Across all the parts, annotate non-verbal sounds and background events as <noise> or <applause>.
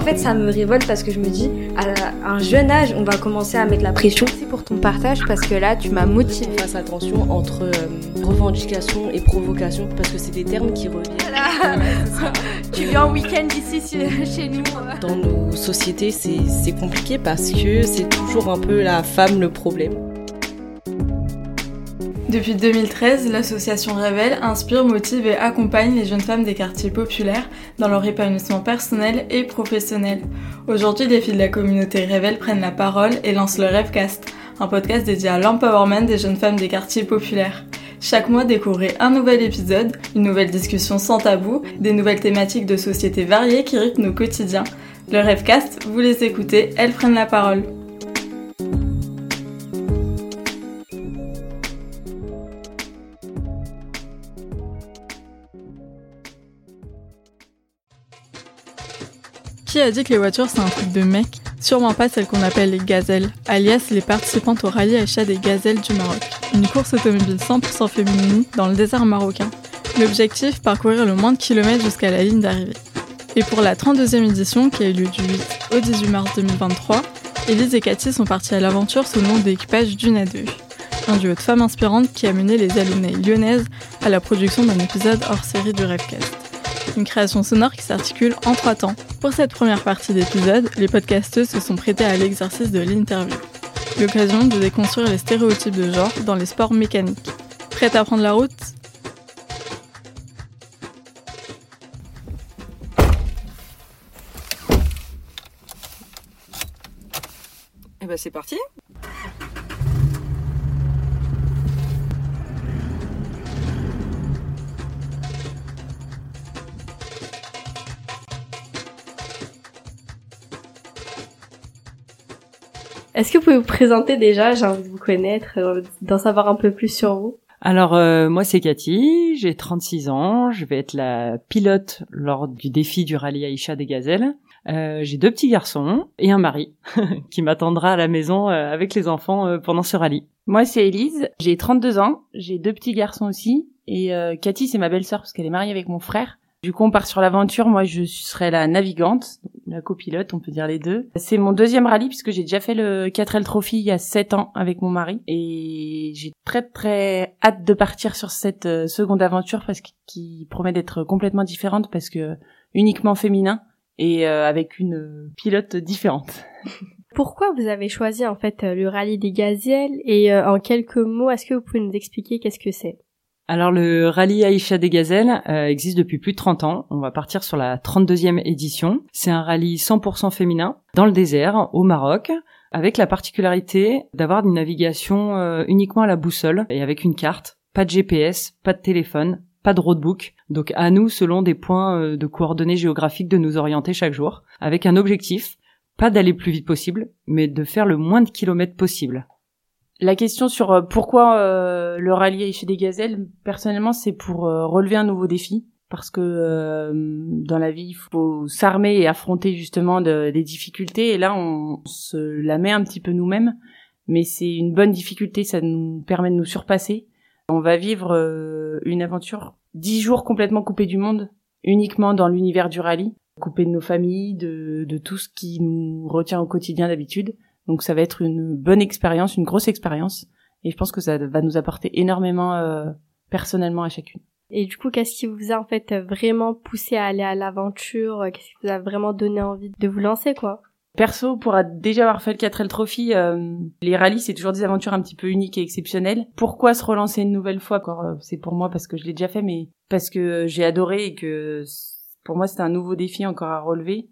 En fait, ça me révolte parce que je me dis, à un jeune âge, on va commencer à mettre la pression. Merci pour ton partage parce que là, tu m'as motivé. Fasse attention entre euh, revendication et provocation parce que c'est des termes qui reviennent. Voilà. <laughs> tu viens en week-end ici <laughs> chez nous. Dans nos sociétés, c'est compliqué parce que c'est toujours un peu la femme le problème. Depuis 2013, l'association Révèle inspire, motive et accompagne les jeunes femmes des quartiers populaires dans leur épanouissement personnel et professionnel. Aujourd'hui, les filles de la communauté Révèle prennent la parole et lancent le Rêvecast, un podcast dédié à l'empowerment des jeunes femmes des quartiers populaires. Chaque mois, découvrez un nouvel épisode, une nouvelle discussion sans tabou, des nouvelles thématiques de société variées qui rythment nos quotidiens. Le Rêvecast, vous les écoutez, elles prennent la parole. A dit que les voitures c'est un truc de mec Sûrement pas celles qu'on appelle les gazelles, alias les participantes au rallye achat des gazelles du Maroc. Une course automobile 100% féminine dans le désert marocain. L'objectif, parcourir le moins de kilomètres jusqu'à la ligne d'arrivée. Et pour la 32e édition, qui a eu lieu du 8 au 18 mars 2023, Elise et Cathy sont parties à l'aventure sous le nom d'équipage d'une à deux. Un duo de femmes inspirantes qui a mené les alumnées lyonnaises à la production d'un épisode hors série du Rêvecast une création sonore qui s'articule en trois temps. Pour cette première partie d'épisode, les podcasteuses se sont prêtés à l'exercice de l'interview. L'occasion de déconstruire les stéréotypes de genre dans les sports mécaniques. Prête à prendre la route? Eh ben c'est parti Est-ce que vous pouvez vous présenter déjà J'ai envie de vous connaître, euh, d'en savoir un peu plus sur vous? Alors euh, moi c'est Cathy, j'ai 36 ans, je vais être la pilote lors du défi du rallye Aïcha des Gazelles. Euh, j'ai deux petits garçons et un mari <laughs> qui m'attendra à la maison euh, avec les enfants euh, pendant ce rallye. Moi c'est Elise, j'ai 32 ans, j'ai deux petits garçons aussi et Cathy c'est ma belle-sœur parce qu'elle est mariée avec mon frère. Du coup, on part sur l'aventure. Moi, je serai la navigante, la copilote, on peut dire les deux. C'est mon deuxième rallye puisque j'ai déjà fait le 4L Trophy il y a 7 ans avec mon mari. Et j'ai très très hâte de partir sur cette euh, seconde aventure parce qu'il promet d'être complètement différente parce que uniquement féminin et euh, avec une pilote différente. <laughs> Pourquoi vous avez choisi en fait le rallye des gazelles? Et euh, en quelques mots, est-ce que vous pouvez nous expliquer qu'est-ce que c'est? Alors le rallye Aïcha des Gazelles euh, existe depuis plus de 30 ans. On va partir sur la 32e édition. C'est un rallye 100% féminin dans le désert au Maroc avec la particularité d'avoir une navigation euh, uniquement à la boussole et avec une carte, pas de GPS, pas de téléphone, pas de roadbook. Donc à nous, selon des points euh, de coordonnées géographiques, de nous orienter chaque jour avec un objectif, pas d'aller plus vite possible, mais de faire le moins de kilomètres possible. La question sur euh, pourquoi euh, le rallye chez des gazelles, personnellement, c'est pour euh, relever un nouveau défi. Parce que dans la vie, il faut s'armer et affronter justement des difficultés. Et là, on se la met un petit peu nous-mêmes. Mais c'est une bonne difficulté, ça nous permet de nous surpasser. On va vivre une aventure dix jours complètement coupés du monde, uniquement dans l'univers du rallye, coupés de nos familles, de, de tout ce qui nous retient au quotidien d'habitude. Donc ça va être une bonne expérience, une grosse expérience. Et je pense que ça va nous apporter énormément euh, personnellement à chacune. Et du coup, qu'est-ce qui vous a en fait vraiment poussé à aller à l'aventure? Qu'est-ce qui vous a vraiment donné envie de vous lancer, quoi? Perso, pour déjà avoir fait le 4L Trophy, euh, les rallyes, c'est toujours des aventures un petit peu uniques et exceptionnelles. Pourquoi se relancer une nouvelle fois? Euh, c'est pour moi parce que je l'ai déjà fait, mais parce que j'ai adoré et que pour moi, c'est un nouveau défi encore à relever.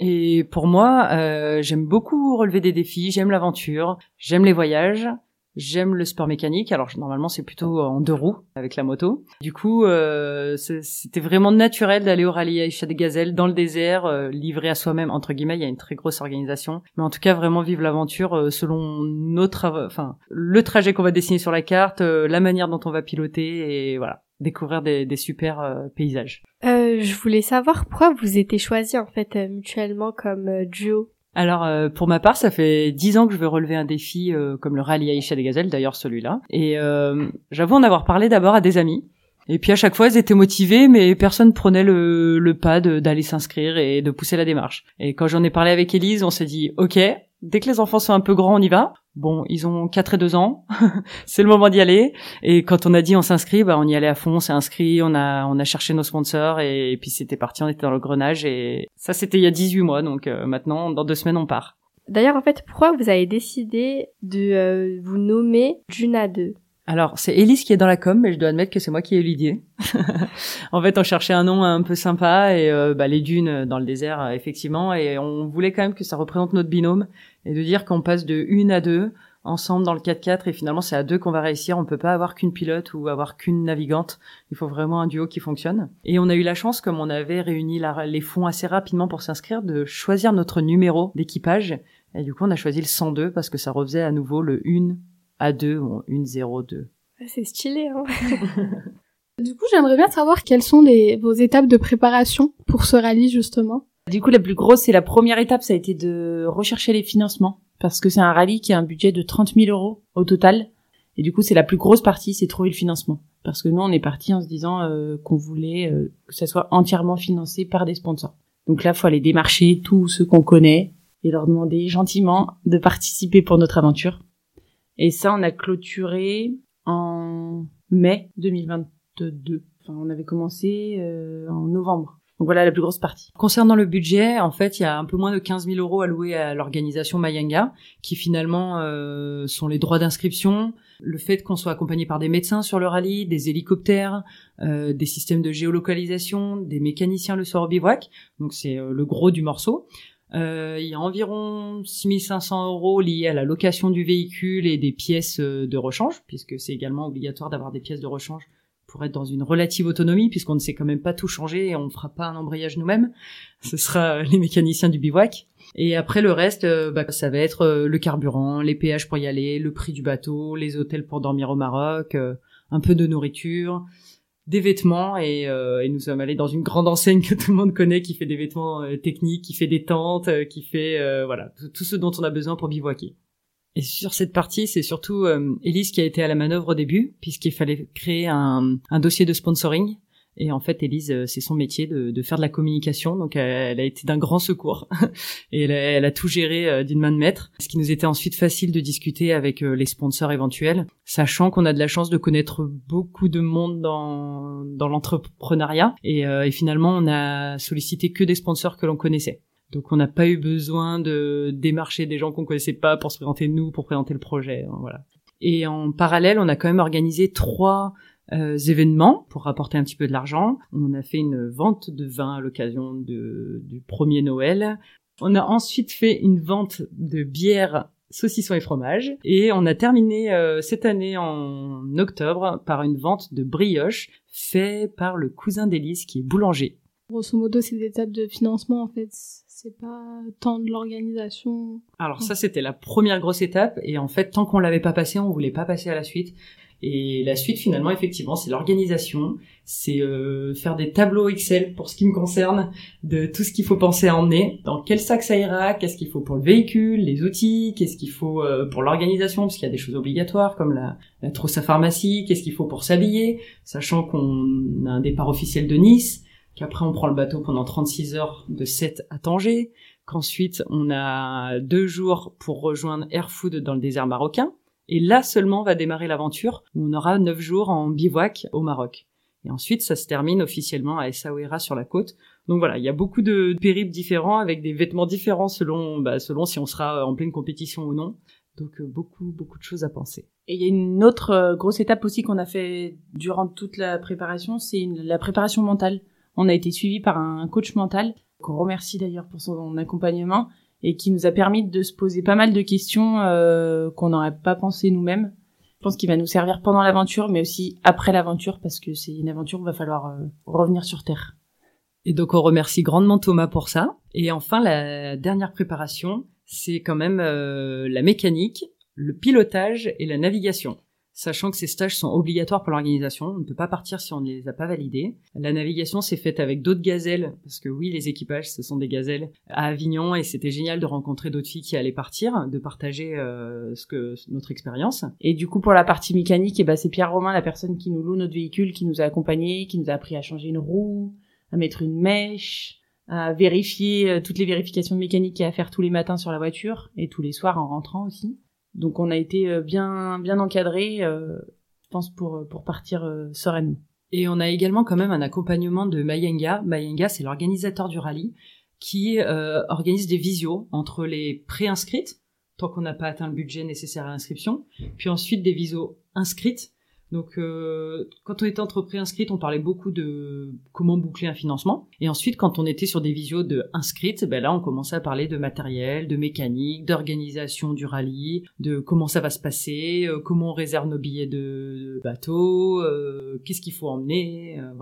Et pour moi, euh, j'aime beaucoup relever des défis, j'aime l'aventure, j'aime les voyages, j'aime le sport mécanique. Alors normalement c'est plutôt en deux roues avec la moto. Du coup, euh, c'était vraiment naturel d'aller au rallye Aïcha des Gazelles dans le désert, euh, livré à soi-même entre guillemets. Il y a une très grosse organisation, mais en tout cas vraiment vivre l'aventure euh, selon notre, enfin le trajet qu'on va dessiner sur la carte, euh, la manière dont on va piloter et voilà découvrir des, des super euh, paysages. Euh, je voulais savoir pourquoi vous étiez choisis en fait euh, mutuellement comme euh, duo. Alors pour ma part, ça fait dix ans que je veux relever un défi comme le rallye Aïcha des Gazelles, d'ailleurs celui-là. Et j'avoue en avoir parlé d'abord à des amis. Et puis à chaque fois, ils étaient motivés, mais personne prenait le, le pas d'aller s'inscrire et de pousser la démarche. Et quand j'en ai parlé avec Elise, on s'est dit, ok, dès que les enfants sont un peu grands, on y va. Bon, ils ont 4 et 2 ans, <laughs> c'est le moment d'y aller. Et quand on a dit on s'inscrit, bah on y allait à fond, on s'est inscrit, on a on a cherché nos sponsors et, puis c'était parti, on était dans le grenage et ça c'était il y a 18 mois, donc euh, maintenant dans deux semaines on part. D'ailleurs en fait, pourquoi vous avez décidé de euh, vous nommer Juna 2 alors, c'est Elise qui est dans la com, mais je dois admettre que c'est moi qui ai eu l'idée. <laughs> en fait, on cherchait un nom un peu sympa et euh, bah, les dunes dans le désert, euh, effectivement, et on voulait quand même que ça représente notre binôme et de dire qu'on passe de une à deux ensemble dans le 4x4 et finalement c'est à deux qu'on va réussir. On peut pas avoir qu'une pilote ou avoir qu'une navigante. Il faut vraiment un duo qui fonctionne. Et on a eu la chance, comme on avait réuni les fonds assez rapidement pour s'inscrire, de choisir notre numéro d'équipage. Et du coup, on a choisi le 102 parce que ça refaisait à nouveau le 1 a2 ou 1-0-2. C'est stylé, hein <laughs> Du coup, j'aimerais bien savoir quelles sont les, vos étapes de préparation pour ce rallye, justement. Du coup, la plus grosse, c'est la première étape, ça a été de rechercher les financements. Parce que c'est un rallye qui a un budget de 30 000 euros au total. Et du coup, c'est la plus grosse partie, c'est trouver le financement. Parce que nous, on est parti en se disant euh, qu'on voulait euh, que ça soit entièrement financé par des sponsors. Donc là, faut aller démarcher tous ceux qu'on connaît et leur demander gentiment de participer pour notre aventure. Et ça, on a clôturé en mai 2022. Enfin, on avait commencé euh, en novembre. Donc voilà la plus grosse partie. Concernant le budget, en fait, il y a un peu moins de 15 000 euros alloués à l'organisation Mayanga, qui finalement euh, sont les droits d'inscription, le fait qu'on soit accompagné par des médecins sur le rallye, des hélicoptères, euh, des systèmes de géolocalisation, des mécaniciens le soir au bivouac. Donc c'est le gros du morceau. Euh, il y a environ 6500 euros liés à la location du véhicule et des pièces euh, de rechange, puisque c'est également obligatoire d'avoir des pièces de rechange pour être dans une relative autonomie, puisqu'on ne sait quand même pas tout changer et on ne fera pas un embrayage nous-mêmes. <laughs> Ce sera les mécaniciens du bivouac. Et après le reste, euh, bah, ça va être le carburant, les péages pour y aller, le prix du bateau, les hôtels pour dormir au Maroc, un peu de nourriture, des vêtements euh, et, nous sommes allés dans une grande enseigne que tout le monde connaît qui fait des vêtements euh, techniques, qui fait des tentes, euh, qui fait voilà tout, ce dont on a besoin pour bivouaquer. Et sur cette partie, c'est surtout Elise qui a été à la manœuvre au début puisqu'il fallait créer un, un dossier de sponsoring et en fait, Elise, euh, c'est son métier de, de, faire de la communication, donc elle, a été d'un grand secours. <laughs> et elle a, tout géré euh, d'une main de maître, ce qui nous était ensuite facile de discuter avec euh, les sponsors éventuels, sachant qu'on a de la chance de connaître beaucoup de monde dans, dans l'entrepreneuriat. Et, et finalement, on a sollicité que des sponsors que l'on connaissait. Donc on n'a pas eu besoin de démarcher des gens qu'on connaissait pas pour se présenter nous, pour présenter le projet. Hein, voilà. Et en parallèle, on a quand même organisé trois événements pour rapporter un petit peu de l'argent. On a fait une vente de vin à l'occasion du premier Noël. On a ensuite fait une vente de bière saucisson et fromage. Et on a terminé euh, cette année en octobre par une vente de brioche fait par le cousin d'Élise qui est boulanger. Grosso modo, c'est des étapes de financement en fait. C'est pas tant de l'organisation. Alors ça, c'était la première grosse étape. Et en fait, tant qu'on l'avait pas passé, on voulait pas passer à la suite. Et la suite, finalement, effectivement, c'est l'organisation, c'est euh, faire des tableaux Excel pour ce qui me concerne, de tout ce qu'il faut penser à emmener, dans quel sac ça ira, qu'est-ce qu'il faut pour le véhicule, les outils, qu'est-ce qu'il faut euh, pour l'organisation, parce qu'il y a des choses obligatoires comme la, la trousse à pharmacie, qu'est-ce qu'il faut pour s'habiller, sachant qu'on a un départ officiel de Nice, qu'après on prend le bateau pendant 36 heures de 7 à Tanger, qu'ensuite on a deux jours pour rejoindre Airfood dans le désert marocain, et là seulement va démarrer l'aventure où on aura neuf jours en bivouac au Maroc. Et ensuite, ça se termine officiellement à Essaouira sur la côte. Donc voilà, il y a beaucoup de périples différents avec des vêtements différents selon, bah, selon si on sera en pleine compétition ou non. Donc euh, beaucoup, beaucoup de choses à penser. Et il y a une autre euh, grosse étape aussi qu'on a fait durant toute la préparation, c'est la préparation mentale. On a été suivi par un coach mental qu'on remercie d'ailleurs pour son accompagnement et qui nous a permis de se poser pas mal de questions euh, qu'on n'aurait pas pensé nous-mêmes. Je pense qu'il va nous servir pendant l'aventure, mais aussi après l'aventure, parce que c'est une aventure où il va falloir euh, revenir sur Terre. Et donc on remercie grandement Thomas pour ça. Et enfin, la dernière préparation, c'est quand même euh, la mécanique, le pilotage et la navigation. Sachant que ces stages sont obligatoires pour l'organisation. On ne peut pas partir si on ne les a pas validés. La navigation s'est faite avec d'autres gazelles, parce que oui, les équipages, ce sont des gazelles à Avignon, et c'était génial de rencontrer d'autres filles qui allaient partir, de partager euh, ce que notre expérience. Et du coup, pour la partie mécanique, eh ben, c'est Pierre Romain, la personne qui nous loue notre véhicule, qui nous a accompagnés, qui nous a appris à changer une roue, à mettre une mèche, à vérifier euh, toutes les vérifications mécaniques et à faire tous les matins sur la voiture et tous les soirs en rentrant aussi. Donc on a été euh, bien bien encadré, euh, je pense pour pour partir euh, sereinement. Et on a également quand même un accompagnement de Mayenga. Mayenga, c'est l'organisateur du rallye qui euh, organise des visios entre les préinscrites, tant qu'on n'a pas atteint le budget nécessaire à l'inscription, puis ensuite des visios inscrites donc, euh, quand on était entreprise inscrite, on parlait beaucoup de comment boucler un financement. Et ensuite, quand on était sur des visios de inscrites, ben là, on commençait à parler de matériel, de mécanique, d'organisation du rallye, de comment ça va se passer, euh, comment on réserve nos billets de bateau, euh, qu'est-ce qu'il faut emmener, euh,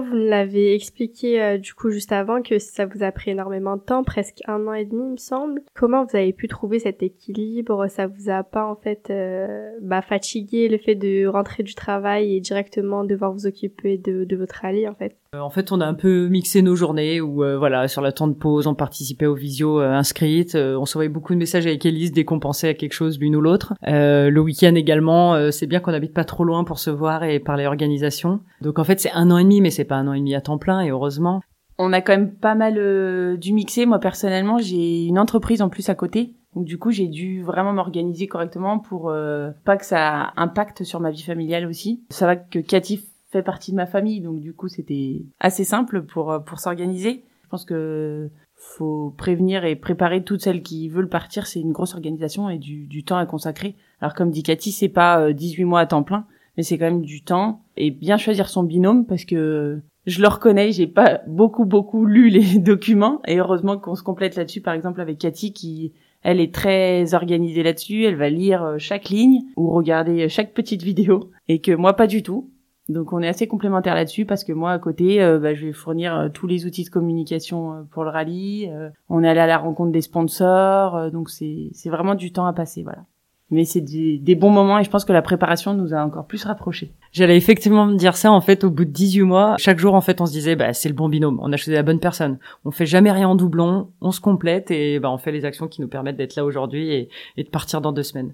Vous l'avez expliqué euh, du coup juste avant que ça vous a pris énormément de temps, presque un an et demi il me semble. Comment vous avez pu trouver cet équilibre? Ça vous a pas en fait euh, bah, fatigué le fait de rentrer du travail et directement devoir vous occuper de, votre rallye en fait? En fait, on a un peu mixé nos journées où, euh, voilà, sur la temps de pause, on participait aux visios euh, inscrites. euh, on s'envoyait beaucoup de messages avec Elise dès qu'on pensait à quelque chose l'une ou l'autre. Euh, le week-end également, euh, c'est bien qu'on habite pas trop loin pour se voir et parler organisation. Donc en fait, c'est un an et demi, mais c'est pas un an et demi à temps plein, et heureusement. On a quand même pas mal euh, dû mixer. Moi personnellement, j'ai une entreprise en plus à côté. Donc du coup, j'ai dû vraiment m'organiser correctement pour euh, pas que ça impacte sur ma vie familiale aussi. Ça va que Cathy fait partie de ma famille, donc du coup, c'était assez simple pour euh, pour s'organiser. Je pense que faut prévenir et préparer toutes celles qui veulent partir. C'est une grosse organisation et du, du temps à consacrer. Alors comme dit Cathy, c'est pas euh, 18 mois à temps plein, mais c'est quand même du temps et bien choisir son binôme parce que je le reconnais, j'ai pas beaucoup beaucoup lu les <laughs> documents et heureusement qu'on se complète là-dessus. Par exemple avec Cathy qui elle est très organisée là-dessus, elle va lire euh, chaque ligne ou regarder chaque petite vidéo et que moi pas du tout. Donc on est assez complémentaires là-dessus parce que moi à côté, euh, bah, je vais fournir euh, tous les outils de communication euh, pour le rallye. euh, on est allé à la rencontre des sponsors, euh, donc c'est c'est vraiment du temps à passer, voilà. Mais c'est des, des bons moments et je pense que la préparation nous a encore plus rapprochés. J'allais effectivement me dire ça, en fait, au bout de 18 mois, chaque jour, en fait, on se disait, bah, c'est le bon binôme, on a choisi la bonne personne. On fait jamais rien en doublon, on se complète et bah, on fait les actions qui nous permettent d'être là aujourd'hui et, et de partir dans deux semaines.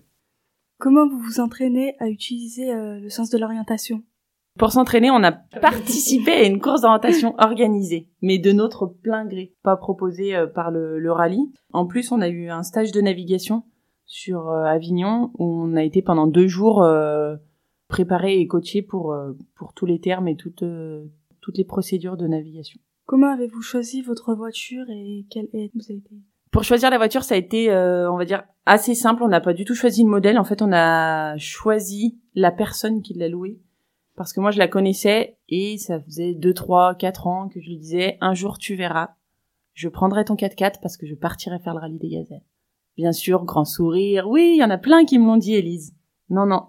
Comment vous vous entraînez à utiliser euh, le sens de l'orientation? Pour s'entraîner, on a participé à une course d'orientation organisée, mais de notre plein gré, pas proposée euh, par le, le rallye. En plus, on a eu un stage de navigation sur euh, Avignon où on a été pendant deux jours euh, préparé et coaché pour pour tous les termes et toutes toutes les procédures de navigation. Comment avez-vous choisi votre voiture et quelle aide vous a été? Pour choisir la voiture, ça a été, euh, on va dire, assez simple. On n'a pas du tout choisi le modèle. En fait, on a choisi la personne qui l'a loué. Parce que moi, je la connaissais et ça faisait deux, trois, quatre ans que je lui disais, un jour tu verras, je prendrai ton 4x4 parce que je partirai faire le rallye des gazelles. Bien sûr, grand sourire. Oui, il y en a plein qui me l'ont dit, Elise. Non, non.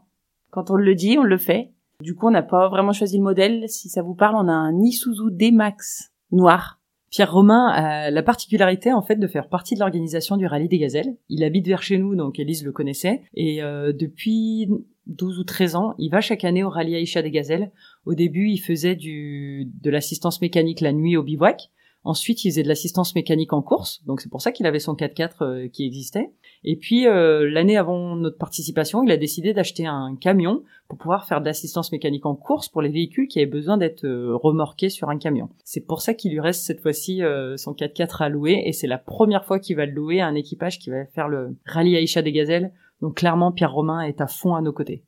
Quand on le dit, on le fait. Du coup, on n'a pas vraiment choisi le modèle. Si ça vous parle, on a un Isuzu D-Max noir. Pierre Romain a la particularité en fait de faire partie de l'organisation du rallye des gazelles. Il habite vers chez nous, donc Elise le connaissait. Et euh, depuis 12 ou 13 ans, il va chaque année au rallye Aïcha des gazelles. Au début, il faisait du, de l'assistance mécanique la nuit au bivouac. Ensuite, il faisait de l'assistance mécanique en course, donc c'est pour ça qu'il avait son 4x4 euh, qui existait. Et puis euh, l'année avant notre participation, il a décidé d'acheter un camion pour pouvoir faire de l'assistance mécanique en course pour les véhicules qui avaient besoin d'être euh, remorqués sur un camion. C'est pour ça qu'il lui reste cette fois-ci son 4x4 à louer et c'est la première fois qu'il va le louer à un équipage qui va faire le rallye Aïcha des Gazelles. Donc clairement, Pierre Romain est à fond à nos côtés.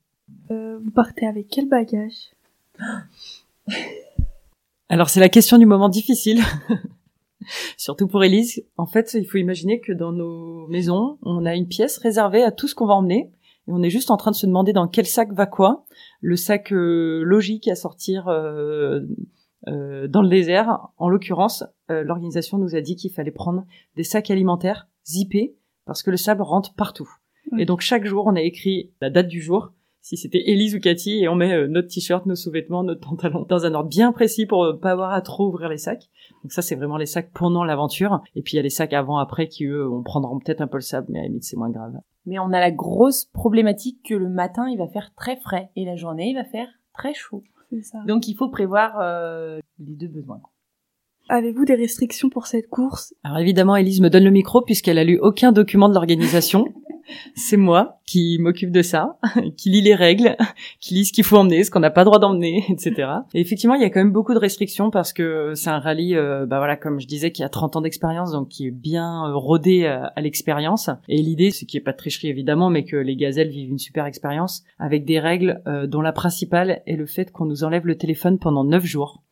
euh, Vous partez avec quel bagage? Alors c'est la question du moment difficile. <laughs> Surtout pour Elise. En fait, il faut imaginer que dans nos maisons, on a une pièce réservée à tout ce qu'on va emmener. Et on est juste en train de se demander dans quel sac va quoi. Le sac euh, logique à sortir euh, euh, dans le désert. En l'occurrence, l'organisation nous a dit qu'il fallait prendre des sacs alimentaires zippés parce que le sable rentre partout. Oui. Et donc chaque jour, on a écrit la date du jour, si c'était Elise ou Cathy et on met euh, notre t-shirt, nos sous-vêtements, notre pantalon dans un ordre bien précis pour euh, pas avoir à trop ouvrir les sacs. Donc ça c'est vraiment les sacs pendant l'aventure et puis il y a les sacs avant après qui eux on prendra peut-être un peu le sable mais à la limite c'est moins grave. Mais on a la grosse problématique que le matin il va faire très frais et la journée il va faire très chaud. Ça. Donc il faut prévoir euh, les deux besoins. Avez-vous des restrictions pour cette course? Alors évidemment Elise me donne le micro puisqu'elle a lu aucun document de l'organisation. <laughs> c'est moi qui m'occupe de ça, <laughs> qui lit les règles, <laughs> qui lit ce qu'il faut emmener, ce qu'on n'a pas droit d'emmener, <laughs> etc. Et effectivement, il y a quand même beaucoup de restrictions parce que c'est un rallye, euh, bah voilà, comme je disais, qui a 30 ans d'expérience, donc qui est bien euh, rodé à, à l'expérience. Et l'idée, c'est qu'il n'y ait pas de tricherie évidemment, mais que les gazelles vivent une super expérience avec des règles euh, dont la principale est le fait qu'on nous enlève le téléphone pendant 9 jours,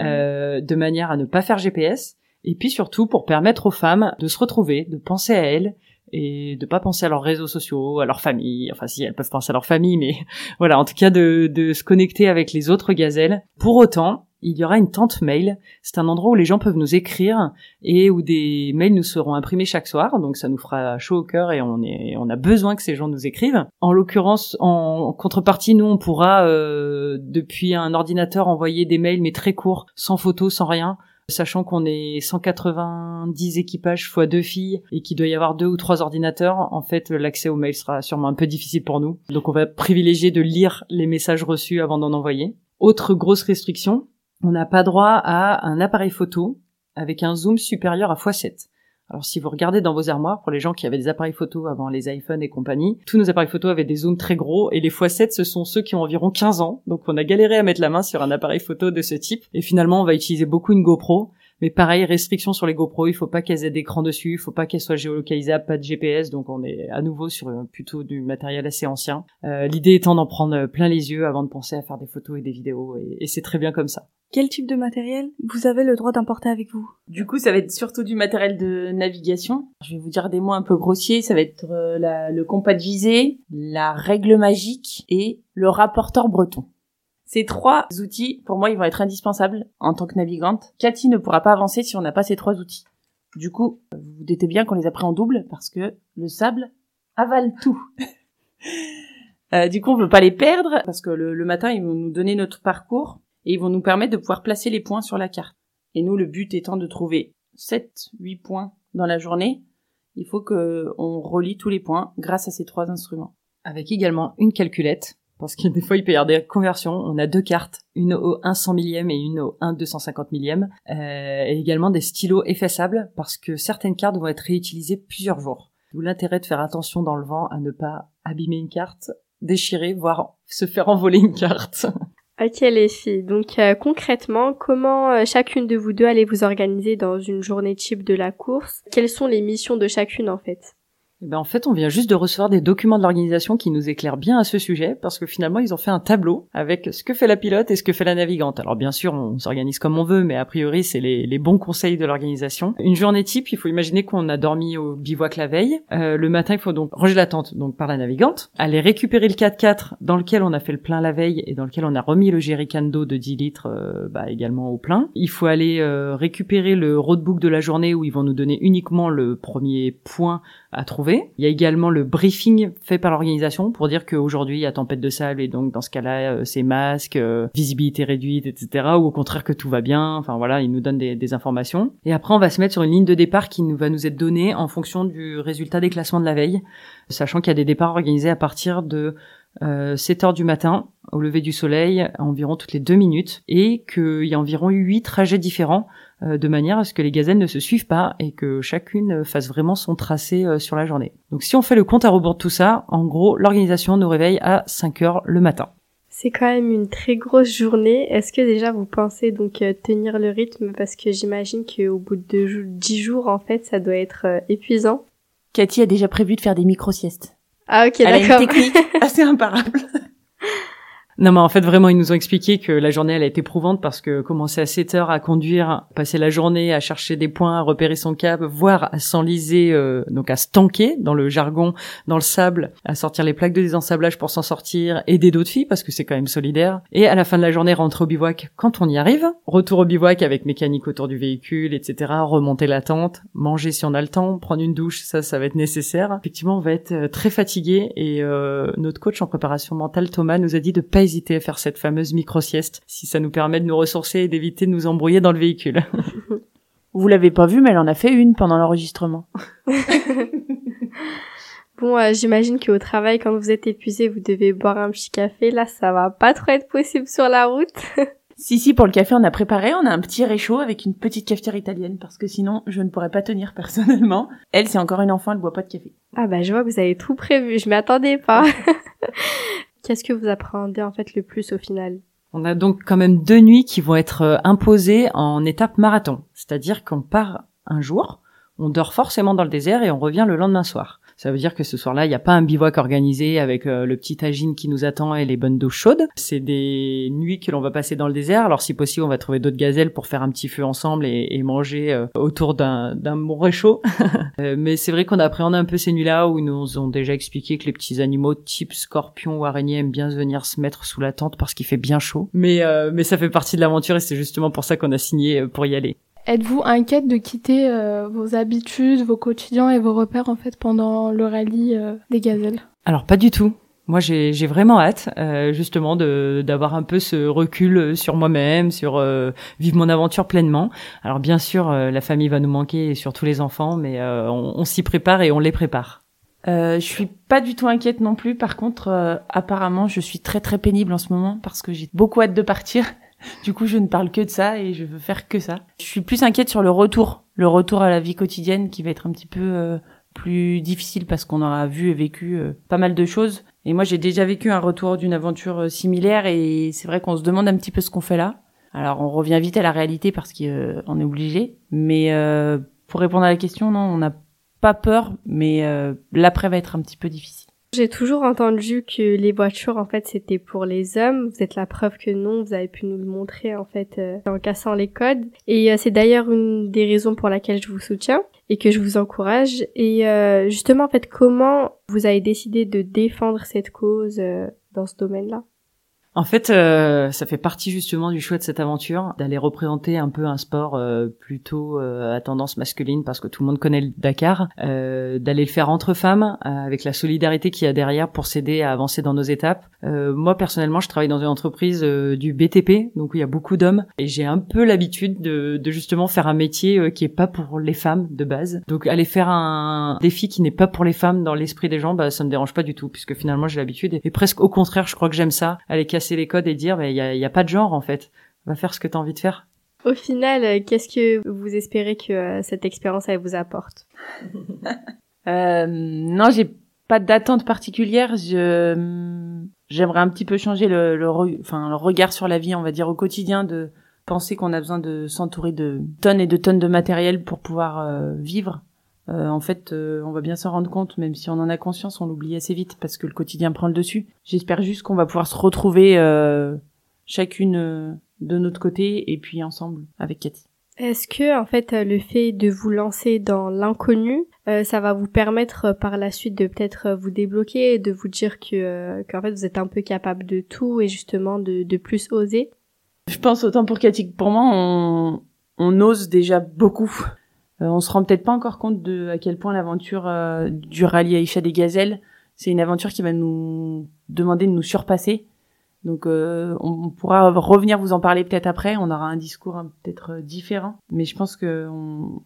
euh, de manière à ne pas faire GPS. Et puis surtout pour permettre aux femmes de se retrouver, de penser à elles et de pas penser à leurs réseaux sociaux, à leur famille. Enfin, si elles peuvent penser à leur famille, mais <laughs> voilà, en tout cas de, se connecter avec les autres gazelles. Pour autant, il y aura une tente mail. C'est un endroit où les gens peuvent nous écrire et où des mails nous seront imprimés chaque soir. Donc ça nous fera chaud au cœur et on est, on a besoin que ces gens nous écrivent. En l'occurrence, en contrepartie, nous on pourra euh, depuis un ordinateur envoyer des mails mais très courts, sans photos, sans rien sachant qu'on est 190 équipages fois deux filles et qu'il doit y avoir deux ou trois ordinateurs, en fait, l'accès aux mails sera sûrement un peu difficile pour nous. Donc on va privilégier de lire les messages reçus avant d'en envoyer. Autre grosse restriction, on n'a pas droit à un appareil photo avec un zoom supérieur à x7. Alors si vous regardez dans vos armoires, pour les gens qui avaient des appareils photo avant les iPhones et compagnie, tous nos appareils photo avaient des zooms très gros et les x7 ce sont ceux qui ont environ 15 ans. Donc on a galéré à mettre la main sur un appareil photo de ce type et finalement on va utiliser beaucoup une GoPro. Mais pareil, restriction sur les GoPro, il faut pas qu'elles aient d'écran dessus, il faut pas qu'elles soient géolocalisables, pas de GPS, donc on est à nouveau sur euh, plutôt du matériel assez ancien. Euh, L'idée étant d'en prendre plein les yeux avant de penser à faire des photos et des vidéos, et, et c'est très bien comme ça. Quel type de matériel vous avez le droit d'emporter avec vous? Du coup, ça va être surtout du matériel de navigation. Je vais vous dire des mots un peu grossiers. Ça va être euh, le compas de visée, la règle magique et le rapporteur breton. Ces trois outils, pour moi, ils vont être indispensables en tant que navigante. Cathy ne pourra pas avancer si on n'a pas ces trois outils. Du coup, vous vous bien qu'on les a pris en double parce que le sable avale tout. <laughs> Euh, du coup, on veut pas les perdre parce que le matin, ils vont nous donner notre parcours et ils vont nous permettre de pouvoir placer les points sur la carte. Et nous, le but étant de trouver 7, 8 points dans la journée, il faut que on relie tous les points grâce à ces trois instruments. Avec également une calculette, parce que des fois il peut y avoir des conversions. On a deux cartes, une au 1 100 millième et une au 1 250 millième, euh, et également des stylos effaçables, parce que certaines cartes vont être réutilisées plusieurs jours. D'où l'intérêt de faire attention dans le vent à ne pas abîmer une carte, déchirer, voire se faire envoler une carte. <laughs> Ok les filles, donc euh, concrètement, comment euh, chacune de vous deux allez vous organiser dans une journée type de la course? Quelles sont les missions de chacune en fait? Eh ben en fait, on vient juste de recevoir des documents de l'organisation qui nous éclairent bien à ce sujet, parce que finalement, ils ont fait un tableau avec ce que fait la pilote et ce que fait la navigante. Alors bien sûr, on s'organise comme on veut, mais a priori, c'est les, les bons conseils de l'organisation. Une journée type, il faut imaginer qu'on a dormi au bivouac la veille. Euh, le matin, il faut donc ranger la tente donc par la navigante, aller récupérer le 4x4 dans lequel on a fait le plein la veille et dans lequel on a remis le jerrycan d'eau de 10 litres euh, bah, également au plein. Il faut aller euh, récupérer le roadbook de la journée où ils vont nous donner uniquement le premier point à trouver. Il y a également le briefing fait par l'organisation pour dire qu'aujourd'hui il y a tempête de sable et donc dans ce cas-là euh, c'est masque, euh, visibilité réduite, etc. Ou au contraire que tout va bien. Enfin voilà, ils nous donnent des, informations. Et après on va se mettre sur une ligne de départ qui va nous être donnée en fonction du résultat des classements de la veille, sachant qu'il y a des départs organisés à partir de euh, 7 heures du matin au lever du soleil environ toutes les deux minutes et qu'il y a environ huit trajets différents euh, de manière à ce que les gazelles ne se suivent pas et que chacune fasse vraiment son tracé euh, sur la journée. Donc si on fait le compte à rebours de tout ça, en gros, l'organisation nous réveille à 5 heures le matin. C'est quand même une très grosse journée. Est-ce que déjà vous pensez donc euh, tenir le rythme? Parce que j'imagine qu'au bout de jou- 10 jours, en fait, ça doit être euh, épuisant. Cathy a déjà prévu de faire des micro-siestes. Ah ok, Elle a une d'accord. technique <laughs> assez imparable. Non, mais en fait, vraiment, ils nous ont expliqué que la journée, elle a été éprouvante parce que commencer à 7 heures à conduire, passer la journée à chercher des points, à repérer son cap, voire à s'enliser, euh, donc à se tanker dans le jargon, dans le sable, à sortir les plaques de désensablage pour s'en sortir, aider d'autres filles parce que c'est quand même solidaire. Et à la fin de la journée, rentrer au bivouac quand on y arrive. Retour au bivouac avec mécanique autour du véhicule, etc. Remonter la tente, manger si on a le temps, prendre une douche, ça, ça va être nécessaire. Effectivement, on va être euh, très fatigué et euh, notre coach en préparation mentale, Thomas, nous a dit de pas hésiter à faire cette fameuse micro-sieste si ça nous permet de nous ressourcer et d'éviter de nous embrouiller dans le véhicule. <laughs> Vous l'avez pas vu, mais elle en a fait une pendant l'enregistrement. <laughs> Bon, euh, j'imagine qu'au travail, quand vous êtes épuisé, vous devez boire un petit café. Là, ça va pas trop être possible sur la route. <laughs> Si, si, pour le café, on a préparé, on a un petit réchaud avec une petite cafetière italienne, parce que sinon, je ne pourrais pas tenir personnellement. Elle, c'est encore une enfant, elle boit pas de café. ah bah, je vois que vous avez tout prévu. Je m'y attendais pas. Qu'est-ce que vous appréhendez en fait le plus au final? On a donc quand même deux nuits qui vont être euh, imposées en étape marathon. C'est-à-dire qu'on part un jour, on dort forcément dans le désert et on revient le lendemain soir. Ça veut dire que ce soir-là, il n'y a pas un bivouac organisé avec euh, le petit tagine qui nous attend et les bonnes d'eau chaude. C'est des nuits que l'on va passer dans le désert. Alors si possible, on va trouver d'autres gazelles pour faire un petit feu ensemble et, manger euh, autour d'un bon réchaud. <laughs> Euh, mais c'est vrai qu'on appréhende un peu ces nuits-là où ils nous ont déjà expliqué que les petits animaux type scorpion ou araignée aiment bien venir se mettre sous la tente parce qu'il fait bien chaud. Mais euh, mais ça fait partie de l'aventure et c'est justement pour ça qu'on a signé pour y aller. Êtes-vous inquiète de quitter euh, vos habitudes, vos quotidiens et vos repères en fait pendant le rallye euh, des gazelles? Alors pas du tout. Moi, j'ai j'ai vraiment hâte, euh, justement, de d'avoir un peu ce recul sur moi-même, sur euh, vivre mon aventure pleinement. Alors bien sûr, euh, la famille va nous manquer, et surtout les enfants, mais euh, on, on s'y prépare et on les prépare. Euh, je suis pas du tout inquiète non plus. Par contre, euh, apparemment, je suis très très pénible en ce moment parce que j'ai beaucoup hâte de partir. Du coup, je ne parle que de ça et je veux faire que ça. Je suis plus inquiète sur le retour, le retour à la vie quotidienne qui va être un petit peu euh, plus difficile parce qu'on aura vu et vécu euh, pas mal de choses. Et moi, j'ai déjà vécu un retour d'une aventure euh, similaire et c'est vrai qu'on se demande un petit peu ce qu'on fait là. Alors, on revient vite à la réalité parce qu'on est obligé. Mais pour répondre à la question, non, on n'a pas peur, mais l'après va être un petit peu difficile. J'ai toujours entendu que les voitures, en fait, c'était pour les hommes. Vous êtes la preuve que non, vous avez pu nous le montrer, en fait, euh, en cassant les codes. Et euh, c'est d'ailleurs une des raisons pour laquelle je vous soutiens et que je vous encourage. Et euh, justement, en fait, comment vous avez décidé de défendre cette cause euh, dans ce domaine-là? En fait, euh, ça fait partie justement du choix de cette aventure, d'aller représenter un peu un sport euh, plutôt euh, à tendance masculine, parce que tout le monde connaît le Dakar, euh, d'aller le faire entre femmes, euh, avec la solidarité qu'il y a derrière pour s'aider à avancer dans nos étapes. Euh, moi, personnellement, je travaille dans une entreprise du BTP, donc où il y a beaucoup d'hommes, et j'ai un peu l'habitude de, de justement faire un métier qui est pas pour les femmes de base. Donc aller faire un défi qui n'est pas pour les femmes dans l'esprit des gens, bah ça me dérange pas du tout, puisque finalement j'ai l'habitude, et, et presque au contraire, je crois que j'aime ça, aller casser les codes et dire, il y a, y a pas de genre en fait. Va faire ce que tu as envie de faire. Au final, euh, qu'est-ce que vous espérez que euh, cette expérience elle vous apporte <laughs> Euh, non, j'ai pas d'attente particulière. Je j'aimerais un petit peu changer le, le, re- enfin, le regard sur la vie, on va dire au quotidien, de penser qu'on a besoin de s'entourer de tonnes et de tonnes de matériel pour pouvoir euh, vivre. Euh, en fait, euh, on va bien s'en rendre compte, même si on en a conscience, on l'oublie assez vite parce que le quotidien prend le dessus. J'espère juste qu'on va pouvoir se retrouver euh, chacune euh, de notre côté et puis ensemble avec Cathy. Est-ce que en fait euh, le fait de vous lancer dans l'inconnu, euh, ça va vous permettre par la suite de peut-être vous débloquer et de vous dire que euh, qu'en fait vous êtes un peu capable de tout et justement de, de plus oser? Je pense autant pour Cathy que pour moi, on, on ose déjà beaucoup. Euh, on se rend peut-être pas encore compte de à quel point l'aventure euh, du rallye Aïcha des Gazelles, c'est une aventure qui va nous demander de nous surpasser. Donc euh, on, pourra revenir vous en parler peut-être après. On aura un discours hein, peut-être euh, différent, mais je pense que on,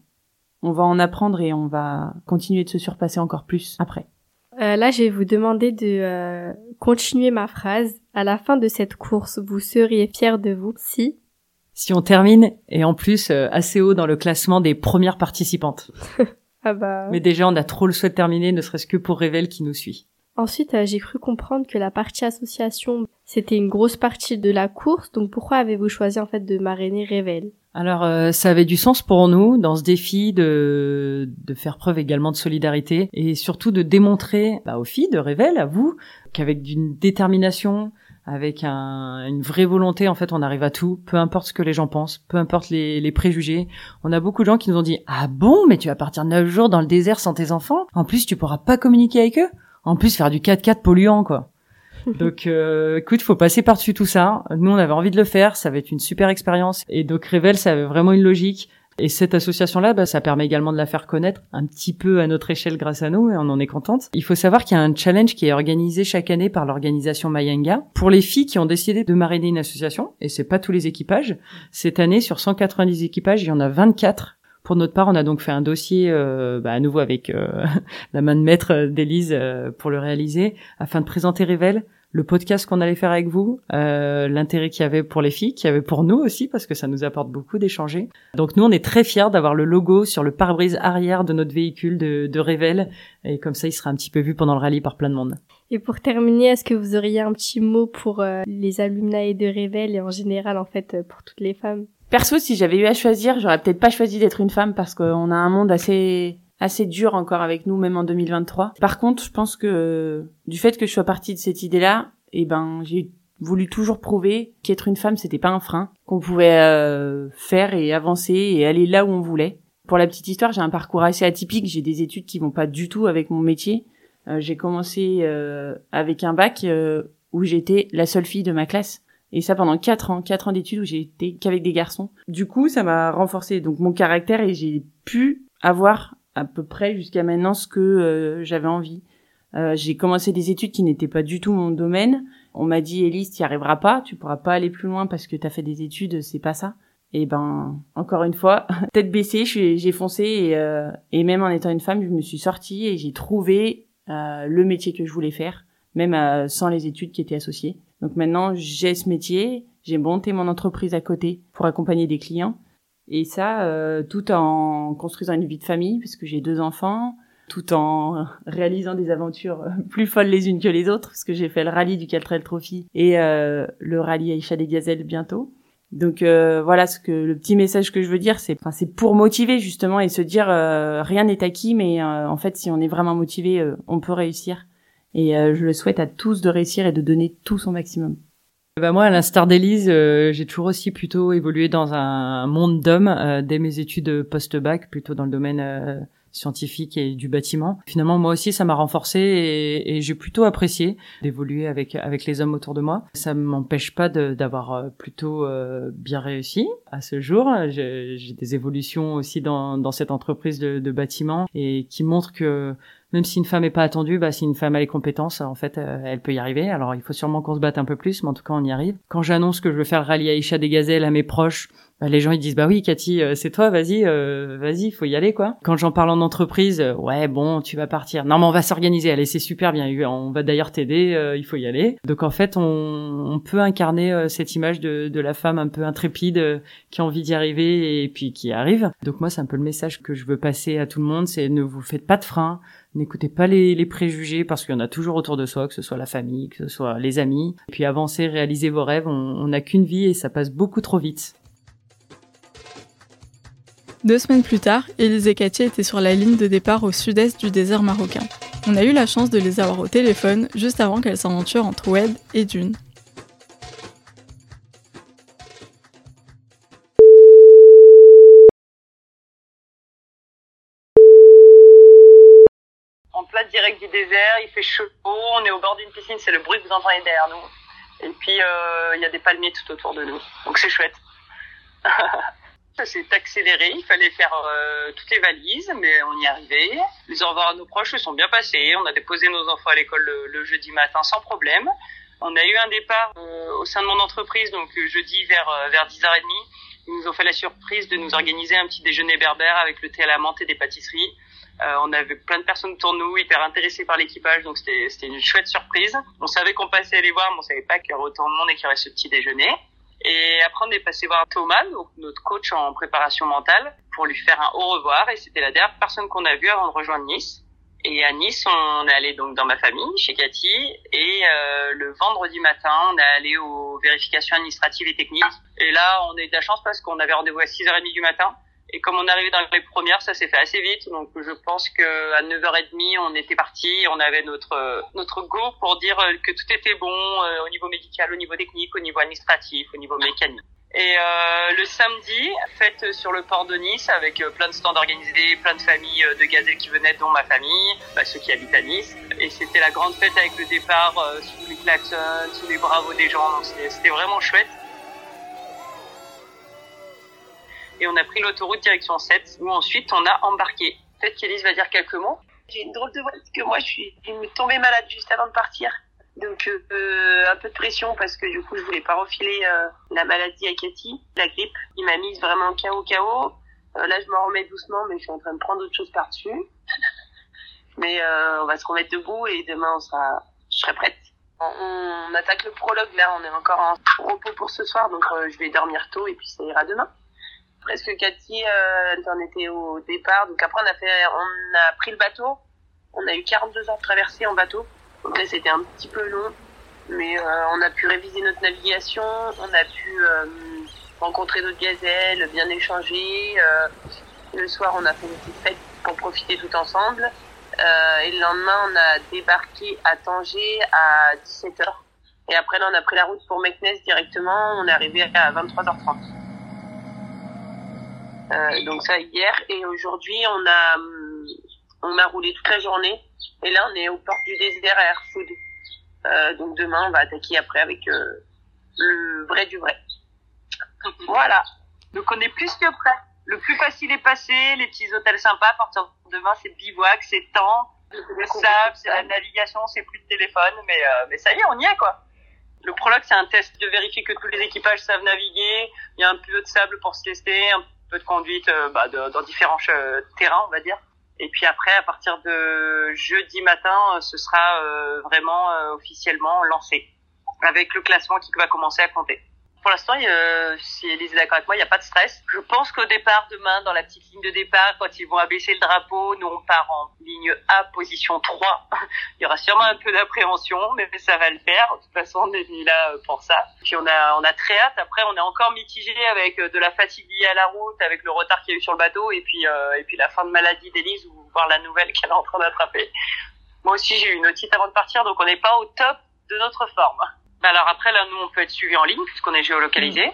on va en apprendre et on va continuer de se surpasser encore plus après. Euh, Là, je vais vous demander de euh, continuer ma phrase. À la fin de cette course, vous seriez fier de vous si Si on termine, et en plus euh, assez haut dans le classement des premières participantes. <laughs> ah bah Mais déjà, on a trop le souhait de terminer, ne serait-ce que pour Révèle qui nous suit. Ensuite, euh, j'ai cru comprendre que la partie association, c'était une grosse partie de la course. Donc pourquoi avez-vous choisi en fait de marrainer Révèle? Alors, euh, ça avait du sens pour nous dans ce défi de, de faire preuve également de solidarité et surtout de démontrer bah, aux filles de Révèle, à vous, qu'avec d'une détermination, avec un, une vraie volonté. En fait, on arrive à tout, peu importe ce que les gens pensent, peu importe les, les préjugés. On a beaucoup de gens qui nous ont dit ah bon, mais tu vas partir neuf jours dans le désert sans tes enfants? En plus, tu pourras pas communiquer avec eux? En plus, faire du 4x4 polluant, quoi. <laughs> donc, euh, écoute, faut passer par-dessus tout ça. Nous, on avait envie de le faire. Ça va être une super expérience. Et donc, Revel, ça avait vraiment une logique. Et cette association-là, bah, ça permet également de la faire connaître un petit peu à notre échelle grâce à nous, et on en est contente. Il faut savoir qu'il y a un challenge qui est organisé chaque année par l'organisation Mayanga pour les filles qui ont décidé de marrainer une association, et c'est pas tous les équipages. Cette année, sur 190 équipages, il y en a 24 pour notre part, on a donc fait un dossier euh, bah, à nouveau avec euh, <laughs> la main de maître d'Élise euh, pour le réaliser, afin de présenter Revel, le podcast qu'on allait faire avec vous, euh, l'intérêt qu'il y avait pour les filles, qu'il y avait pour nous aussi, parce que ça nous apporte beaucoup d'échanger. Donc nous, on est très fiers d'avoir le logo sur le pare-brise arrière de notre véhicule de, de Revel, et comme ça, il sera un petit peu vu pendant le rallye par plein de monde. Et pour terminer, est-ce que vous auriez un petit mot pour euh, les alumni de Revel et en général, en fait, euh, pour toutes les femmes? Perso, si j'avais eu à choisir, j'aurais peut-être pas choisi d'être une femme parce qu'on a un monde assez assez dur encore avec nous, même en 2023. Par contre, je pense que du fait que je sois partie de cette idée-là, eh ben, j'ai voulu toujours prouver qu'être une femme, c'était pas un frein, qu'on pouvait euh, faire et avancer et aller là où on voulait. Pour la petite histoire, j'ai un parcours assez atypique. J'ai des études qui vont pas du tout avec mon métier. Euh, j'ai commencé euh, avec un bac euh, où j'étais la seule fille de ma classe. Et ça pendant quatre ans, quatre ans d'études où j'ai été qu'avec des garçons. Du coup, ça m'a renforcé donc mon caractère et j'ai pu avoir à peu près jusqu'à maintenant ce que euh, j'avais envie. Euh, j'ai commencé des études qui n'étaient pas du tout mon domaine. On m'a dit Elise, tu arriveras pas, tu pourras pas aller plus loin parce que tu as fait des études, c'est pas ça. Et ben, encore une fois, <laughs> tête baissée, j'ai foncé et, euh, et même en étant une femme, je me suis sortie et j'ai trouvé le métier que je voulais faire, même sans les études qui étaient associées. Donc maintenant, j'ai ce métier, j'ai monté mon entreprise à côté pour accompagner des clients et ça, euh, tout en construisant une vie de famille, puisque j'ai deux enfants, tout en <laughs> réalisant des aventures plus folles les unes que les autres, parce que j'ai fait le rallye du Caltrel Trophy et euh, le rallye Aïcha des Gazelles bientôt. Donc euh, voilà ce que le petit message que je veux dire, c'est enfin, c'est pour motiver justement et se dire euh, rien n'est acquis, mais euh, en fait si on est vraiment motivé, euh, on peut réussir. Et je le souhaite à tous de réussir et de donner tout son maximum. Bah moi, à l'instar d'Élise, euh, j'ai toujours aussi plutôt évolué dans un monde d'hommes euh, dès mes études post-bac, plutôt dans le domaine euh, scientifique et du bâtiment. Finalement, moi aussi, ça m'a renforcé et, j'ai plutôt apprécié d'évoluer avec avec les hommes autour de moi. Ça m'empêche pas d'avoir plutôt bien réussi à ce jour. J'ai des évolutions aussi dans dans cette entreprise de bâtiment et qui montrent que même si une femme n'est pas attendue, bah, si une femme a les compétences, en fait, euh, elle peut y arriver. Alors, il faut sûrement qu'on se batte un peu plus, mais en tout cas, on y arrive. Quand j'annonce que je veux faire le rallye Aïcha des Gazelles à mes proches, bah, les gens ils disent bah oui Cathy euh, c'est toi vas-y euh, vas-y faut y aller quoi. Quand j'en parle en entreprise ouais bon tu vas partir. Non mais on va s'organiser. Allez c'est super bien. On va d'ailleurs t'aider il faut y aller. Donc en fait on, on peut incarner cette image de, de, la femme un peu intrépide qui a envie d'y arriver et puis qui arrive. Donc moi c'est un peu le message que je veux passer à tout le monde c'est ne vous faites pas de frein N'écoutez pas les, préjugés parce qu'il y en a toujours autour de soi, que ce soit la famille, que ce soit les amis. Et puis avancez, réalisez vos rêves. On n'a qu'une vie et ça passe beaucoup trop vite. Deux semaines plus tard, Élise et Cathy étaient sur la ligne de départ au sud-est du désert marocain. On a eu la chance de les avoir au téléphone juste avant qu'elles s'aventurent entre Oued et Dune. Direct du désert, il fait chaud, on est au bord d'une piscine, c'est le bruit que vous entendez derrière nous. Et puis, il euh, y a des palmiers tout autour de nous. Donc c'est chouette. <laughs> Ça s'est accéléré, il fallait faire euh, toutes les valises, mais on y arrivé. Les au revoir à nos proches se sont bien passés. On a déposé nos enfants à l'école le, le, jeudi matin sans problème. On a eu un départ euh, au sein de mon entreprise, donc jeudi vers, vers 10h30. Ils nous ont fait la surprise de nous organiser un petit déjeuner berbère avec le thé à la menthe et des pâtisseries. Euh, on avait plein de personnes autour de nous, hyper intéressées par l'équipage, donc c'était une chouette surprise. On savait qu'on passait les voir, mais on savait pas qu'il y aurait autant de monde et qu'il y aurait ce petit déjeuner. Et après, on est passé voir Thomas, donc notre coach en préparation mentale, pour lui faire un au revoir. Et c'était la dernière personne qu'on a vue avant de rejoindre Nice. Et à Nice, on est allé donc dans ma famille, chez Cathy. Et euh, le vendredi matin, on est allé aux vérifications administratives et techniques. Et là, on a eu de la chance parce qu'on avait rendez-vous à 6h30 du matin. Et comme on arrivait dans les premières, ça s'est fait assez vite. Donc je pense que à 9h30, on était parti, on avait notre notre go pour dire que tout était bon euh, au niveau médical, au niveau technique, au niveau administratif, au niveau mécanique. Et euh, le samedi, fête sur le port de Nice avec euh, plein de stands organisés, plein de familles de gazelles qui venaient, dont ma famille, bah, ceux qui habitent à Nice. Et c'était la grande fête avec le départ sous les klaxons, sous les bravos des gens. C'était vraiment chouette. Et on a pris l'autoroute direction 7 où ensuite on a embarqué. Peut-être qu'Elise va dire quelques mots. J'ai une drôle de voix parce que moi je suis tombée malade juste avant de partir. Donc euh, un peu de pression parce que du coup je voulais pas refiler euh, la maladie à Cathy, la grippe. Il m'a mise vraiment KO KO. Euh, là je me remets doucement mais je suis en train de prendre autre chose par-dessus. <laughs> mais euh, on va se remettre debout et demain on sera, je serai prête. On, attaque le prologue là, on est encore en repos pour ce soir donc je vais dormir tôt et puis ça ira demain presque Cathy, euh, en était au départ. Donc après, on a fait, on a pris le bateau. On a eu 42 heures de traversée en bateau. Donc là, c'était un petit peu long, mais euh, on a pu réviser notre navigation. On a pu euh, rencontrer d'autres gazelles, bien échanger. Euh, le soir, on a fait une petite fête pour profiter tout ensemble. et le lendemain, on a débarqué à Tanger à 17h. Et après, là, on a pris la route pour Meknes directement. On est arrivé à 23h30. Euh, donc ça hier et aujourd'hui on a hum, on a roulé toute la journée et là on est au port du désert à Air Food. Euh, donc demain on va attaquer après avec euh, le vrai du vrai. <laughs> voilà. Donc on est plus que prêt. Le plus facile est passé, les petits hôtels sympas. À partir de demain c'est bivouac, c'est temps, c'est sable, c'est la navigation, c'est plus de téléphone, mais mais ça y est on y est quoi. Le prologue, c'est un test de vérifier que tous les équipages savent naviguer. Il y a un peu de sable pour se tester, un peu de conduite euh, bah, dans différents euh, terrains, on va dire. Et puis après, à partir de jeudi matin, euh, ce sera vraiment officiellement lancé, avec le classement qui va commencer à compter. Pour l'instant, euh, si Elise est d'accord avec moi, il n'y a pas de stress. Je pense qu'au départ, demain, dans la petite ligne de départ, quand ils vont abaisser le drapeau, nous on part en ligne A, position 3. <laughs> il y aura sûrement un peu d'appréhension, mais ça va le faire. De toute façon, on est venu là pour ça. Puis on a, on a très hâte. Après, on est encore mitigé avec euh, de la fatigue liée à la route, avec le retard qu'il y a eu sur le bateau, et puis, euh, et puis la fin de maladie d'Elise, ou voir la nouvelle qu'elle est en train d'attraper. Moi aussi, j'ai eu une otite avant de partir, donc on n'est pas au top de notre forme. Bah, alors après là nous on peut être suivi en ligne puisqu'on est géolocalisé mm.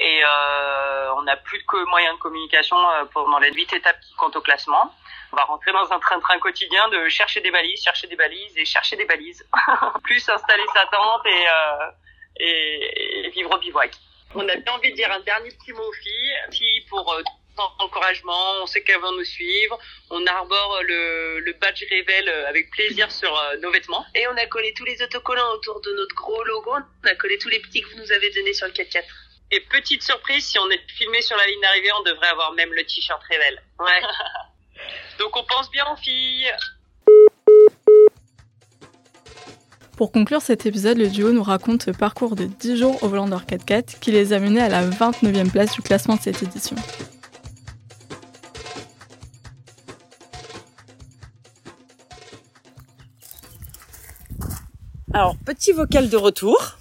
et euh, on n'a plus de moyens de communication euh, pendant les huit étapes qui comptent au classement. On va rentrer dans un train-train quotidien de chercher des balises, chercher des balises et chercher des balises. <laughs> plus installer sa tente et, euh, et, et, vivre au bivouac. On a bien envie de dire un dernier petit mot aux filles, filles pour euh, encouragement, on sait qu'elles vont nous suivre, on arbore le, le badge révèle avec plaisir sur euh, nos vêtements. Et on a collé tous les autocollants autour de notre gros logo, on a collé tous les petits que vous nous avez donnés sur le 4x4. Et petite surprise, si on est filmé sur la ligne d'arrivée, on devrait avoir même le t-shirt révèle. Ouais. <laughs> Donc on pense bien aux filles. Pour conclure cet épisode, le duo nous raconte ce parcours de 10 jours au volant d'Or 4x4 qui les a menés à la 29e place du classement de cette édition. Alors, petit vocal de retour.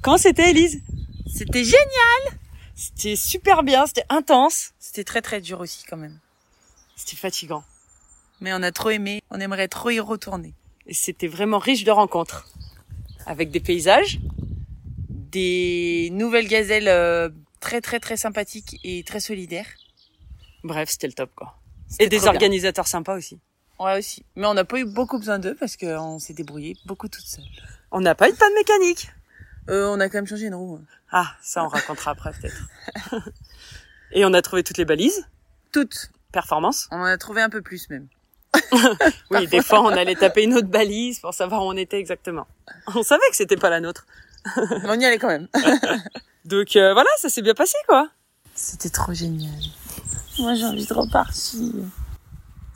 Comment c'était, Elise C'était génial C'était super bien, c'était intense. C'était très très dur aussi quand même. C'était fatigant. Mais on a trop aimé, on aimerait trop y retourner. Et c'était vraiment riche de rencontres. Avec des paysages, des nouvelles gazelles euh, très très très sympathiques et très solidaires. Bref, c'était le top quoi. Et des organisateurs sympas aussi. Ouais, aussi. Mais on n'a pas eu beaucoup besoin d'eux parce qu'on s'est débrouillé beaucoup toute seule. On n'a pas eu de panne mécanique. Euh, on a quand même changé une roue. Ah, ça on racontera après peut-être. <laughs> Et on a trouvé toutes les balises? Toutes. Performance? On en a trouvé un peu plus même. <laughs> oui, des fois on allait taper une autre balise pour savoir où on était exactement. On savait que c'était pas la nôtre. <laughs> Mais on y allait quand même. Donc euh, voilà, ça s'est bien passé quoi. C'était trop génial. Moi j'ai envie de repartir.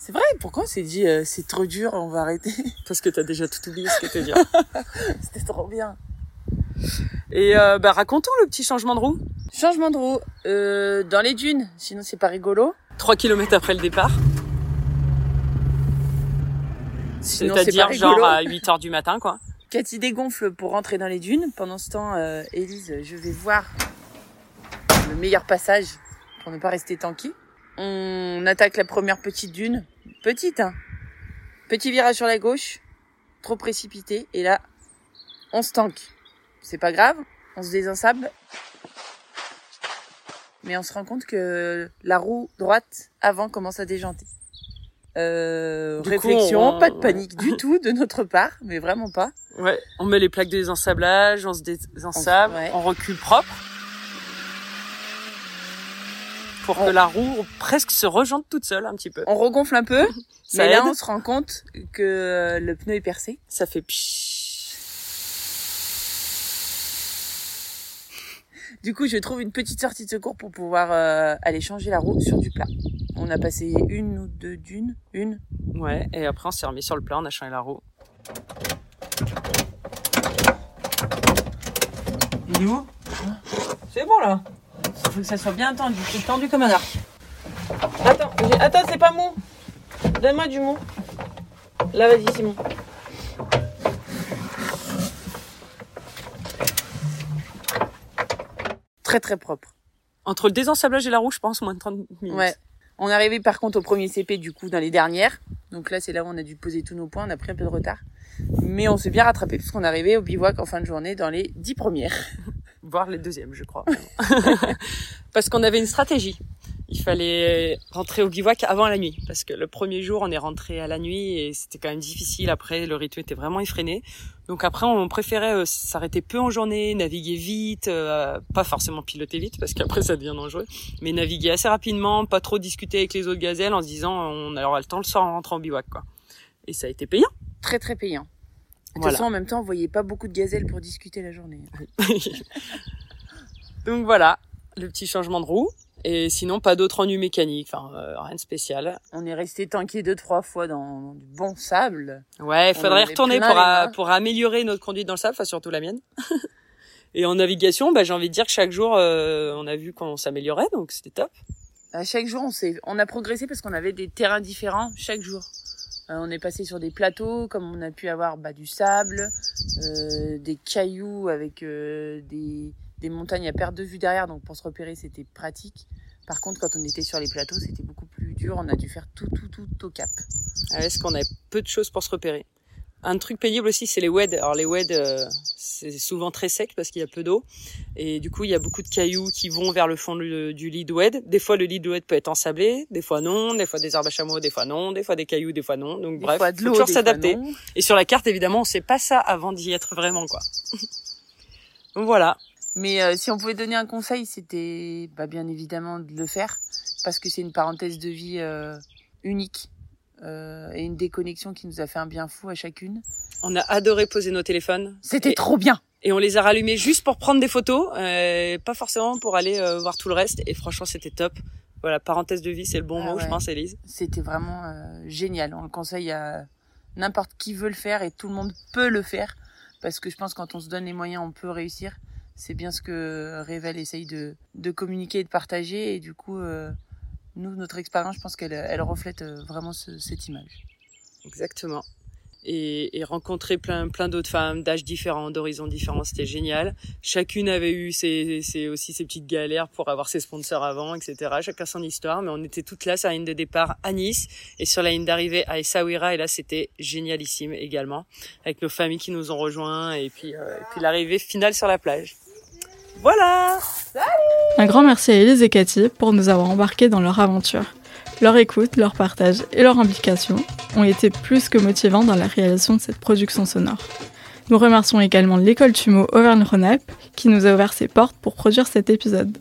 C'est vrai, pourquoi on s'est dit euh, c'est trop dur, on va arrêter <laughs> Parce que t'as déjà tout oublié ce qui était dur. <laughs> C'était trop bien. Et euh, bah racontons le petit changement de roue. Changement de roue euh, dans les dunes, sinon c'est pas rigolo. 3 km après le départ. C'est-à-dire genre à 8 heures du matin quoi. Cathy dégonfle pour rentrer dans les dunes. Pendant ce temps, euh, Élise, je vais voir le meilleur passage pour ne pas rester tanky. on attaque la première petite dune. Petite, hein. Petit virage sur la gauche, trop précipité. Et là, on se tanque. C'est pas grave, on se désensable. Mais on se rend compte que la roue droite avant commence à déjanter. Euh, coup, réflexion, on- pas de panique du tout de notre part, mais vraiment pas. Ouais, on met les plaques de désensablage, on se désensable, On- ouais. on recule propre. Pour que la roue presque se rejante toute seule un petit peu. On regonfle un peu, <laughs> Ça mais là on se rend compte que le pneu est percé. Ça fait pshhh. Du coup, je trouve une petite sortie de secours pour pouvoir euh, aller changer la roue sur du plat. On a passé une ou deux dunes, une. Ouais, et après on s'est remis sur le plat, on a changé la roue. Il est où? C'est bon là? Il faut que ça soit bien tendu. C'est tendu comme un arc. Attends, attends, c'est pas mou. Donne-moi du mou. Là, vas-y, Simon. Très très propre. Entre le désensablage et la roue, je pense, moins de 30 minutes. Ouais. On est arrivé par contre au premier CP du coup dans les dernières. Donc là c'est là où on a dû poser tous nos points, on a pris un peu de retard. Mais on s'est bien rattrapé puisqu'on est arrivé au bivouac en fin de journée dans les dix premières. <laughs> Voire les deuxièmes, je crois. <laughs> parce qu'on avait une stratégie. Il fallait rentrer au bivouac avant la nuit. Parce que le premier jour, on est rentré à la nuit et c'était quand même difficile. Après, le rythme était vraiment effréné. Donc après, on préférait euh, s'arrêter peu en journée, naviguer vite, euh, pas forcément piloter vite parce qu'après ça devient dangereux, mais naviguer assez rapidement, pas trop discuter avec les autres gazelles en se disant on aura le temps le soir en rentrant au bivouac quoi. Et ça a été payant. Très très payant. De toute Voilà. façon en même temps on voyait pas beaucoup de gazelles pour discuter la journée. <laughs> Donc voilà, le petit changement de roue. Et sinon, pas d'autres ennuis mécaniques, enfin euh, rien de spécial. On est resté tanké deux trois fois dans du bon sable. Ouais, il faudrait retourner pour, pour améliorer notre conduite dans le sable, enfin surtout la mienne. <laughs> Et en navigation, bah, j'ai envie de dire que chaque jour, euh, on a vu qu'on s'améliorait, donc c'était top. À chaque jour, on s'est, on a progressé parce qu'on avait des terrains différents chaque jour. Euh, on est passé sur des plateaux, comme on a pu avoir bah, du sable, euh, des cailloux avec euh, des, montagnes à perte de vue derrière, donc pour se repérer, c'était pratique. Par contre, quand on était sur les plateaux, c'était beaucoup plus dur. On a dû faire tout, tout, tout au cap. Ouais, Est-ce qu'on a peu de choses pour se repérer? Un truc pénible aussi, c'est les weds. Alors les weds, euh, c'est souvent très sec parce qu'il y a peu d'eau. Et du coup, il y a beaucoup de cailloux qui vont vers le fond du, du lit de wed. Des fois, le lit de wed peut être ensablé, des fois non, des fois des herbes à chameau, des fois non, des fois des cailloux, des fois non. Donc Des bref, fois de faut toujours s'adapter. Et sur la carte, évidemment, on sait pas ça avant d'y être vraiment, quoi. Donc voilà. Mais euh, si on pouvait donner un conseil, c'était bah, bien évidemment de le faire parce que c'est une parenthèse de vie euh, unique euh, et une déconnexion qui nous a fait un bien fou à chacune. On a adoré poser nos téléphones. C'était trop bien. Et on les a rallumés juste pour prendre des photos, euh, pas forcément pour aller euh, voir tout le reste. Et franchement, c'était top. Voilà, parenthèse de vie, c'est le bon Ah mot, ouais. je pense, Elise. C'était vraiment génial. On le conseille à n'importe qui veut le faire et tout le monde peut le faire parce que je pense que quand on se donne les moyens, on peut réussir. C'est bien ce que Revel essaye de, de communiquer et de partager et du coup, nous, notre expérience, je pense qu'elle elle reflète euh, vraiment ce- cette image. Exactement. Et, et rencontrer plein, plein d'autres femmes d'âges différents, d'horizons différents, c'était génial. Chacune avait eu ses, ses, aussi ses petites galères pour avoir ses sponsors avant, etc. Chacun son histoire, mais on était toutes là sur la ligne de départ à Nice et sur la ligne d'arrivée à Essaouira. Et là, c'était génialissime également, avec nos familles qui nous ont rejoints et puis, euh, et puis l'arrivée finale sur la plage. Voilà Un grand merci à Elise et Cathy pour nous avoir embarqués dans leur aventure. Leur écoute, leur partage et leur implication ont été plus que motivants dans la réalisation de cette production sonore. Nous remercions également l'école Tumo Auvergne-Rhône-Alpes qui nous a ouvert ses portes pour produire cet épisode.